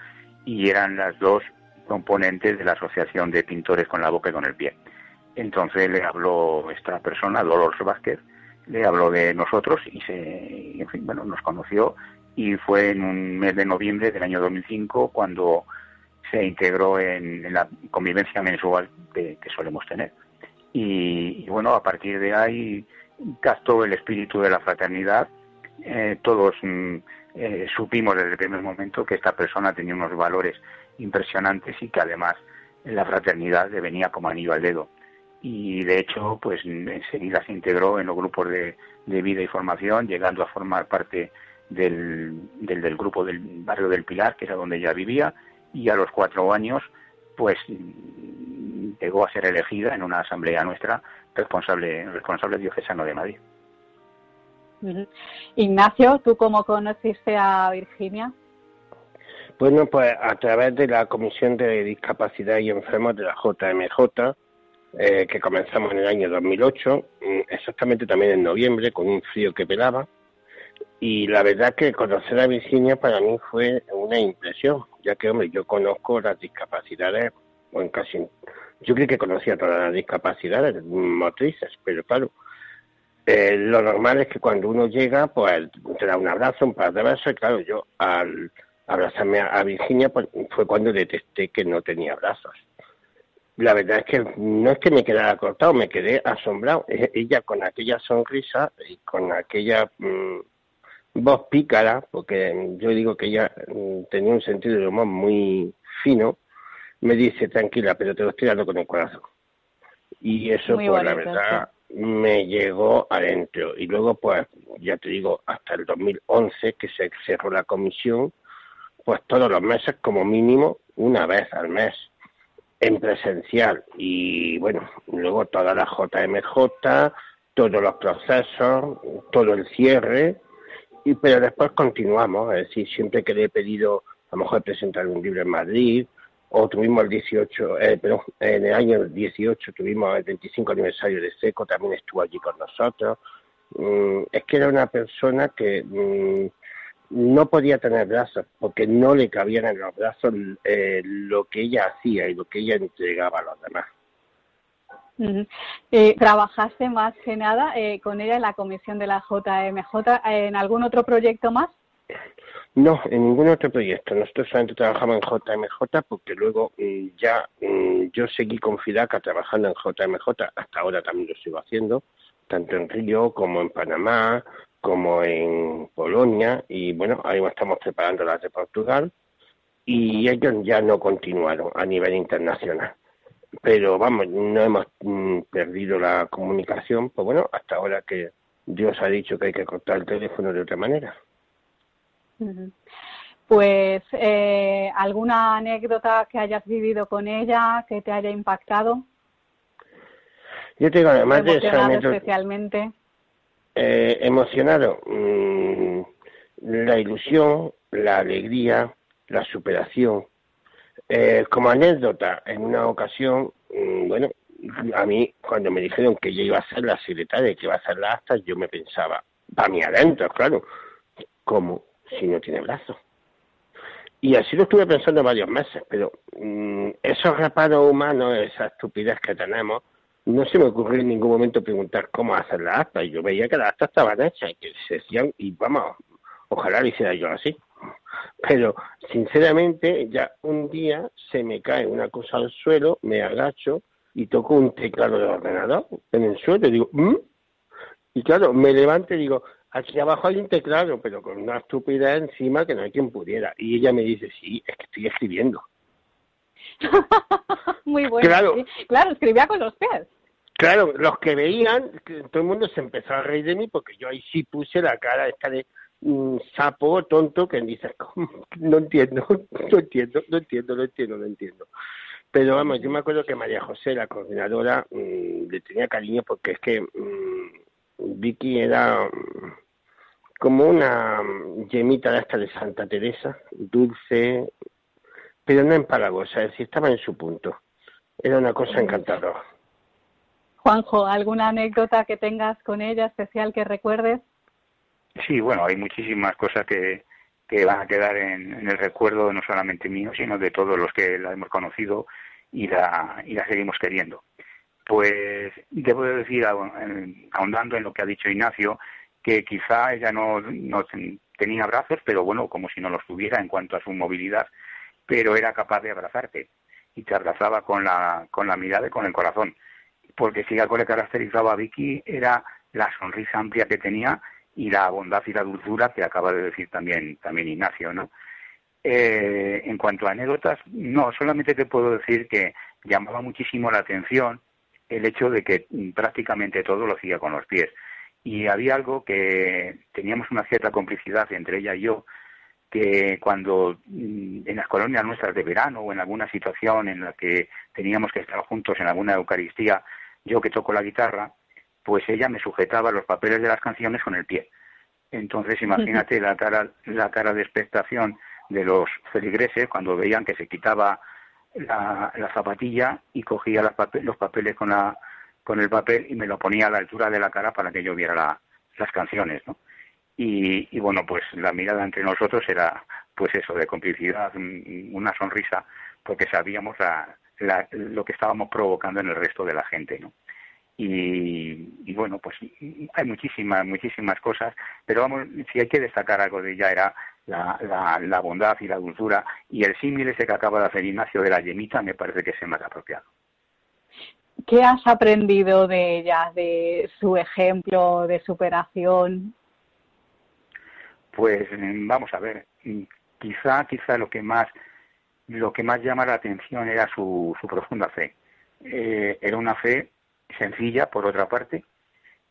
Speaker 8: y eran las dos componentes de la Asociación de Pintores con la Boca y con el Pie. Entonces le habló esta persona, Dolores Vázquez, le habló de nosotros y se, en fin, bueno, nos conoció y fue en un mes de noviembre del año 2005 cuando se integró en, la convivencia mensual que, solemos tener. Y, bueno, a partir de ahí captó el espíritu de la fraternidad. Eh, todos mm, eh, supimos desde el primer momento que esta persona tenía unos valores impresionantes y que además la fraternidad le venía como anillo al dedo. Y de hecho, pues enseguida se integró en los grupos de, vida y formación, llegando a formar parte del, del, grupo del barrio del Pilar, que era donde ella vivía, y a los cuatro años, pues llegó a ser elegida en una asamblea nuestra responsable, responsable diocesano de Madrid.
Speaker 2: Ignacio, ¿tú cómo conociste a Virginia?
Speaker 9: Bueno, pues a través de la Comisión de Discapacidad y Enfermos de la JMJ, eh, que comenzamos en el año 2008, mm, exactamente también en noviembre, con un frío que pelaba. Y la verdad que conocer a Virginia para mí fue una impresión, ya que, hombre, yo conozco las discapacidades, bueno, casi, yo creo que conocía todas las discapacidades motrices, pero claro, eh, lo normal es que cuando uno llega, pues te da un abrazo, un par de besos, y claro, yo al abrazarme a, Virginia pues, fue cuando detecté que no tenía brazos. La verdad es que no es que me quedara cortado, me quedé asombrado. E, ella con aquella sonrisa y con aquella mm, voz pícara, porque yo digo que ella mm, tenía un sentido de humor muy fino, me dice, tranquila, pero te lo estoy dando con el corazón. Y eso, pues la verdad, me llegó adentro. Y luego, pues, ya te digo, hasta el 2011 que se cerró la comisión, pues todos los meses como mínimo una vez al mes en presencial y bueno, luego toda la JMJ, todos los procesos, todo el cierre, y pero después continuamos, es decir, siempre que le he pedido a lo mejor presentar un libro en Madrid, o tuvimos el 18, eh, perdón, en el año 18 tuvimos el 25 aniversario de SECO, también estuvo allí con nosotros. Mm, es que era una persona que mm, no podía tener brazos porque no le cabían en los brazos eh, lo que ella hacía y lo que ella entregaba a los demás.
Speaker 2: Eh, ¿Trabajaste más que nada eh, con ella en la comisión de la JMJ en algún otro proyecto más?
Speaker 9: No, en ningún otro proyecto. Nosotros solamente trabajamos en JMJ porque luego mm, ya mm, yo seguí con FIDACA trabajando en JMJ, hasta ahora también lo sigo haciendo, tanto en Río como en Panamá, como en Polonia y bueno, ahí estamos preparando las de Portugal y ellos ya no continuaron a nivel internacional. Pero vamos, no hemos mm, perdido la comunicación, pues bueno, hasta ahora que Dios ha dicho que hay que cortar el teléfono de otra manera.
Speaker 2: Pues, eh, ¿alguna anécdota que hayas vivido con ella que te haya impactado?
Speaker 9: Yo te digo, además de esa anécdota,
Speaker 2: especialmente.
Speaker 9: Eh, emocionado, mm, la ilusión, la alegría, la superación. Eh, como anécdota, en una ocasión, mm, bueno, a mí cuando me dijeron que yo iba a ser la secretaria, que iba a hacer la acta, yo me pensaba, para mí adentro, claro, ¿cómo si no tiene brazos? Y así lo estuve pensando varios meses, pero mm, esos reparos humanos, esa estupidez que tenemos, no se me ocurrió en ningún momento preguntar cómo hacer la acta. Y yo veía que las actas estaban hechas y que se decían, y vamos, ojalá lo hiciera yo así. Pero, sinceramente, ya un día se me cae una cosa al suelo, me agacho y toco un teclado del ordenador en el suelo y digo, ¿Mm? y claro, me levanto y digo, aquí abajo hay un teclado, pero con una estupidez encima que no hay quien pudiera. Y ella me dice, sí, es que estoy escribiendo.
Speaker 2: Muy bueno. Claro, claro, escribía con los pies.
Speaker 9: Claro, los que veían, todo el mundo se empezó a reír de mí porque yo ahí sí puse la cara esta de sapo tonto que dice, no entiendo, no entiendo, no entiendo, no entiendo, no entiendo. Pero vamos, yo me acuerdo que María José, la coordinadora, mm, le tenía cariño porque es que mm, Vicky era mm, como una yemita de esta de Santa Teresa, dulce, pero no empalagosa, es decir, estaba en su punto. Era una cosa encantadora.
Speaker 2: Juanjo, ¿alguna anécdota que tengas con ella especial que recuerdes?
Speaker 8: Sí, bueno, hay muchísimas cosas que, que van a quedar en, el recuerdo no solamente mío, sino de todos los que la hemos conocido y la, y la seguimos queriendo. Pues debo decir, ahondando en lo que ha dicho Ignacio, que quizá ella no, no tenía brazos, pero bueno, como si no los tuviera en cuanto a su movilidad, pero era capaz de abrazarte y te abrazaba con la, con la mirada y con el corazón. Porque si algo le caracterizaba a Vicky era la sonrisa amplia que tenía y la bondad y la dulzura que acaba de decir también, también Ignacio, ¿no? Eh, en cuanto a anécdotas, no, solamente te puedo decir que llamaba muchísimo la atención el hecho de que prácticamente todo lo hacía con los pies. Y había algo que teníamos una cierta complicidad entre ella y yo, que cuando mm, en las colonias nuestras de verano o en alguna situación en la que teníamos que estar juntos en alguna Eucaristía, yo que toco la guitarra, pues ella me sujetaba los papeles de las canciones con el pie. Entonces, imagínate la cara, la cara de expectación de los feligreses cuando veían que se quitaba la, zapatilla y cogía los papeles con, la, con el papel y me lo ponía a la altura de la cara para que yo viera las canciones, ¿no? Y, y, bueno, pues la mirada entre nosotros era, pues eso, de complicidad, una sonrisa, porque sabíamos lo que estábamos provocando en el resto de la gente, ¿no? Y, bueno, pues hay muchísimas, muchísimas cosas, pero vamos, si hay que destacar algo de ella era la, la, bondad y la dulzura, y el símil ese que acaba de hacer Ignacio de la llenita me parece que es el más apropiado.
Speaker 2: ¿Qué has aprendido de ella, de su ejemplo de superación?
Speaker 8: Pues vamos a ver, quizá, quizá lo que más, lo que más llama la atención era su, su profunda fe. Eh, era una fe sencilla, por otra parte,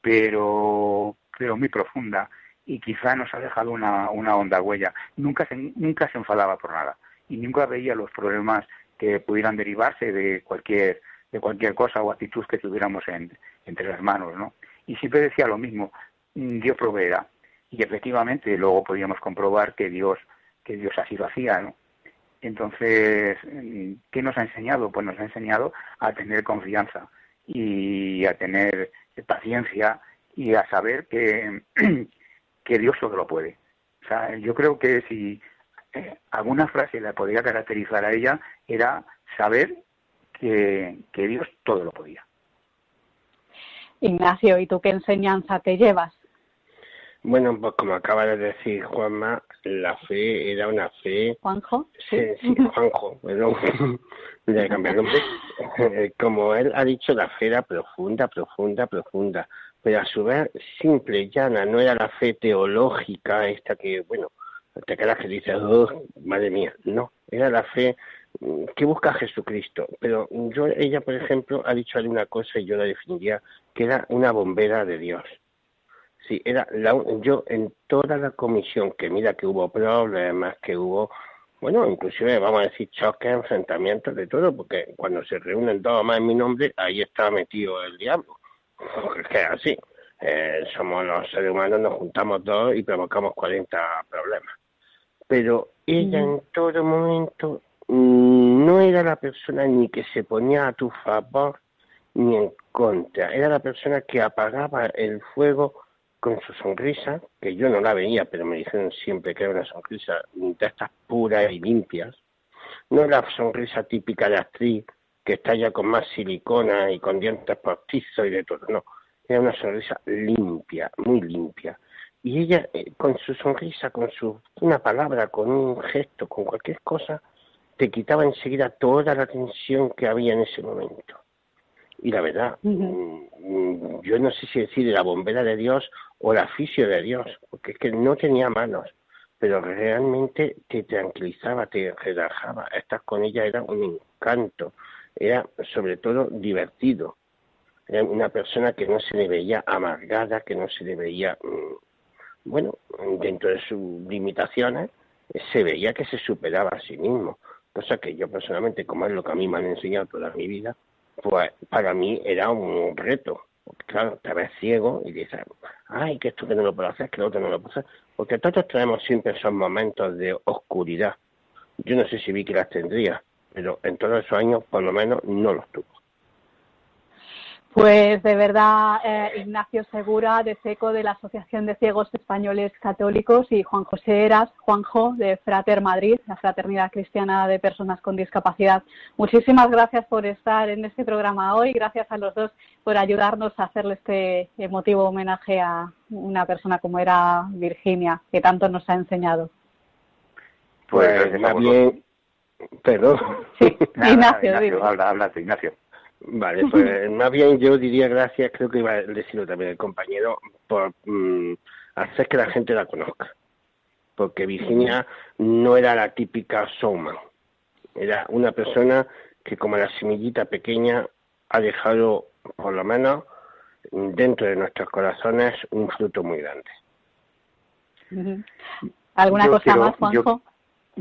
Speaker 8: pero, pero muy profunda y quizá nos ha dejado una, una honda huella. Nunca se, nunca se enfadaba por nada y nunca veía los problemas que pudieran derivarse de cualquier de cualquier cosa o actitud que tuviéramos entre las manos, ¿no? Y siempre decía lo mismo, mm, Dios proveerá. Y efectivamente luego podíamos comprobar que Dios que Dios así lo hacía, ¿no? Entonces, mm, ¿qué nos ha enseñado? Pues nos ha enseñado a tener confianza, y a tener paciencia y a saber que, que Dios todo lo puede. O sea, yo creo que si eh, alguna frase la podría caracterizar a ella era saber que, que Dios todo lo podía.
Speaker 2: Ignacio, ¿y tú qué enseñanza te llevas?
Speaker 9: Bueno, pues como acaba de decir Juanma, la fe era una fe.
Speaker 2: ¿Juanjo?
Speaker 9: Sí, sí, Juanjo, perdón, de cambiar nombre. Como él ha dicho, la fe era profunda, profunda, profunda. Pero a su vez, simple, llana, no era la fe teológica, esta que, bueno, te quedas que dices, oh, madre mía, no, era la fe mm, que busca a Jesucristo. Pero yo, ella, por ejemplo, ha dicho una cosa y yo la definiría que era una bombera de Dios Sí, era la, yo en toda la comisión, que mira que hubo problemas, que hubo, bueno, inclusive vamos a decir choques, enfrentamientos, de todo, porque cuando se reúnen todos más en mi nombre, ahí está metido el diablo. Porque es que es así. Eh, somos los seres humanos, nos juntamos todos y provocamos 40 problemas. Pero ella en todo momento mm, no era la persona ni que se ponía a tu favor ni en contra. Era la persona que apagaba el fuego con su sonrisa, que yo no la veía, pero me dijeron siempre que era una sonrisa de estas puras y limpias. No la sonrisa típica de actriz, que está ya con más silicona y con dientes postizos y de todo. No, era una sonrisa limpia, muy limpia. Y ella, eh, con su sonrisa, con su una palabra, con un gesto, con cualquier cosa, te quitaba enseguida toda la tensión que había en ese momento. Y la verdad, mm, mm, yo no sé si decir la bombera de Dios o el aficio de Dios, porque es que no tenía manos, pero realmente te tranquilizaba, te relajaba. Estar con ella era un encanto, era sobre todo divertido. Era una persona que no se le veía amargada, que no se le veía, mm, bueno, dentro de sus limitaciones, se veía que se superaba a sí mismo, cosa que yo personalmente, como es lo que a mí me han enseñado toda mi vida, pues para mí era un reto. Claro, te ves ciego y dices, ay, que esto que no lo puedo hacer, que lo otro no lo puedo hacer. Porque todos tenemos siempre esos momentos de oscuridad. Yo no sé si Vicky las tendría, pero en todos esos años por lo menos no los tuvo.
Speaker 2: Pues de verdad, eh, Ignacio Segura, de SECO, de la Asociación de Ciegos Españoles Católicos, y Juan José Eras, Juanjo, de Frater Madrid, la Fraternidad Cristiana de Personas con Discapacidad. Muchísimas gracias por estar en este programa hoy. Gracias a los dos por ayudarnos a hacerle este emotivo homenaje a una persona como era Virginia, que tanto nos ha enseñado.
Speaker 9: Pues, pues bien, perdón.
Speaker 2: Sí, Ignacio,
Speaker 8: Ignacio habla, habla, Ignacio.
Speaker 9: Vale, pues más bien yo diría gracias, creo que iba a decirlo también el compañero, por mm, hacer que la gente la conozca. Porque Virginia no era la típica showman, era una persona que como la semillita pequeña ha dejado, por lo menos dentro de nuestros corazones, un fruto muy grande.
Speaker 2: ¿Alguna cosa más, Juanjo?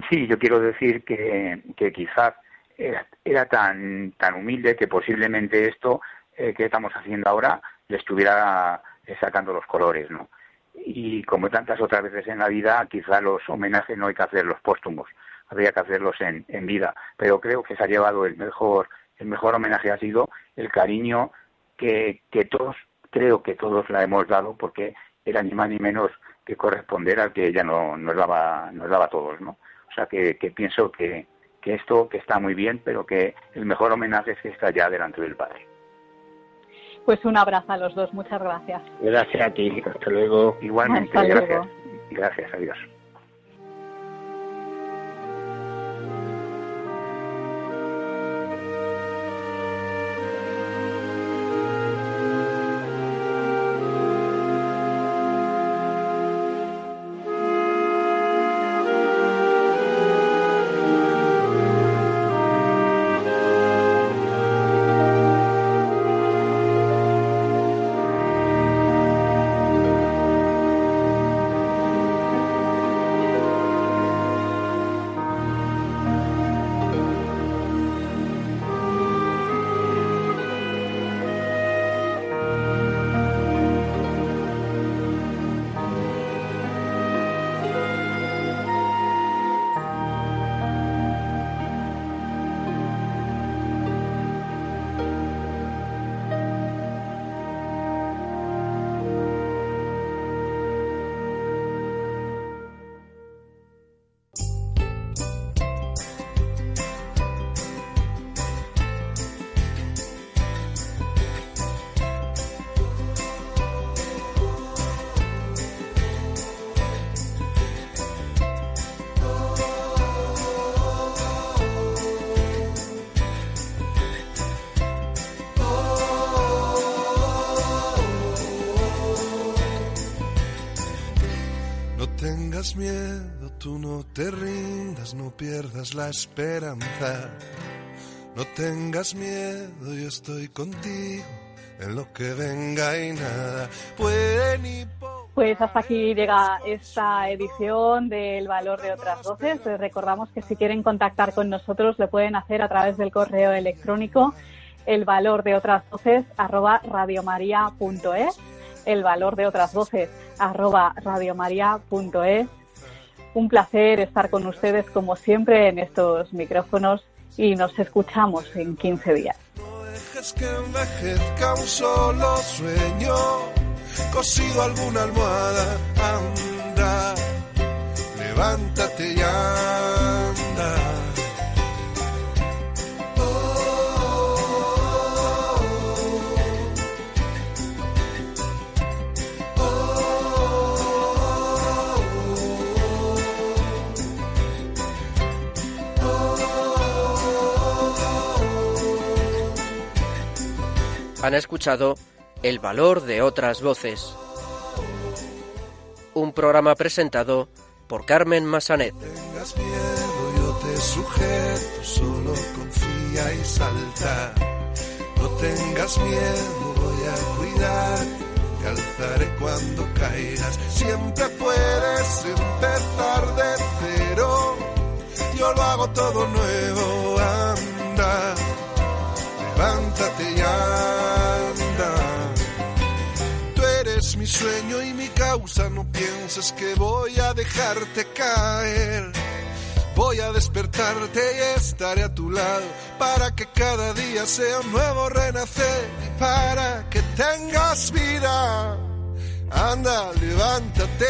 Speaker 8: sí, yo quiero decir que, que quizás era, tan, tan humilde que posiblemente esto eh, que estamos haciendo ahora le estuviera eh, sacando los colores, ¿no? Y como tantas otras veces en la vida, quizá los homenajes no hay que hacerlos póstumos, habría que hacerlos en, en vida. Pero creo que se ha llevado el mejor, el mejor homenaje ha sido el cariño que, que todos, creo que todos la hemos dado, porque era ni más ni menos que corresponder al que ella no, nos daba, nos daba a todos, ¿no? O sea que, que pienso que, que esto que está muy bien, pero que el mejor homenaje es que está ya delante del Padre.
Speaker 2: Pues un abrazo a los dos, muchas gracias.
Speaker 9: Gracias a ti, hasta luego.
Speaker 8: Igualmente, gracias. Gracias, adiós.
Speaker 1: Tú no te rindas, no pierdas la esperanza. No tengas miedo, yo estoy contigo en lo que venga y nada puede ni
Speaker 2: Pues hasta aquí llega esta edición del Valor de otras Voces. Les recordamos que si quieren contactar con nosotros lo pueden hacer a través del correo electrónico el valor de otras voces arroba radiomaria.es el valor de otras voces arroba radiomaria.es un placer estar con ustedes como siempre en estos micrófonos y nos escuchamos en 15 días.
Speaker 1: No dejes que envejezca un solo sueño, cosido alguna almohada, anda, levántate y anda.
Speaker 10: Han escuchado El valor de otras voces. Un programa presentado por Carmen Massanet.
Speaker 1: tengas miedo, yo te sujeto, solo confía y salta. No tengas miedo, voy a cuidar, te alzaré cuando caigas. Siempre puedes empezar de cero, yo lo hago todo nuevo, anda. Levántate y mi sueño y mi causa, no pienses que voy a dejarte caer. Voy a despertarte y estaré a tu lado para que cada día sea un nuevo renacer y para que tengas vida. Anda, levántate.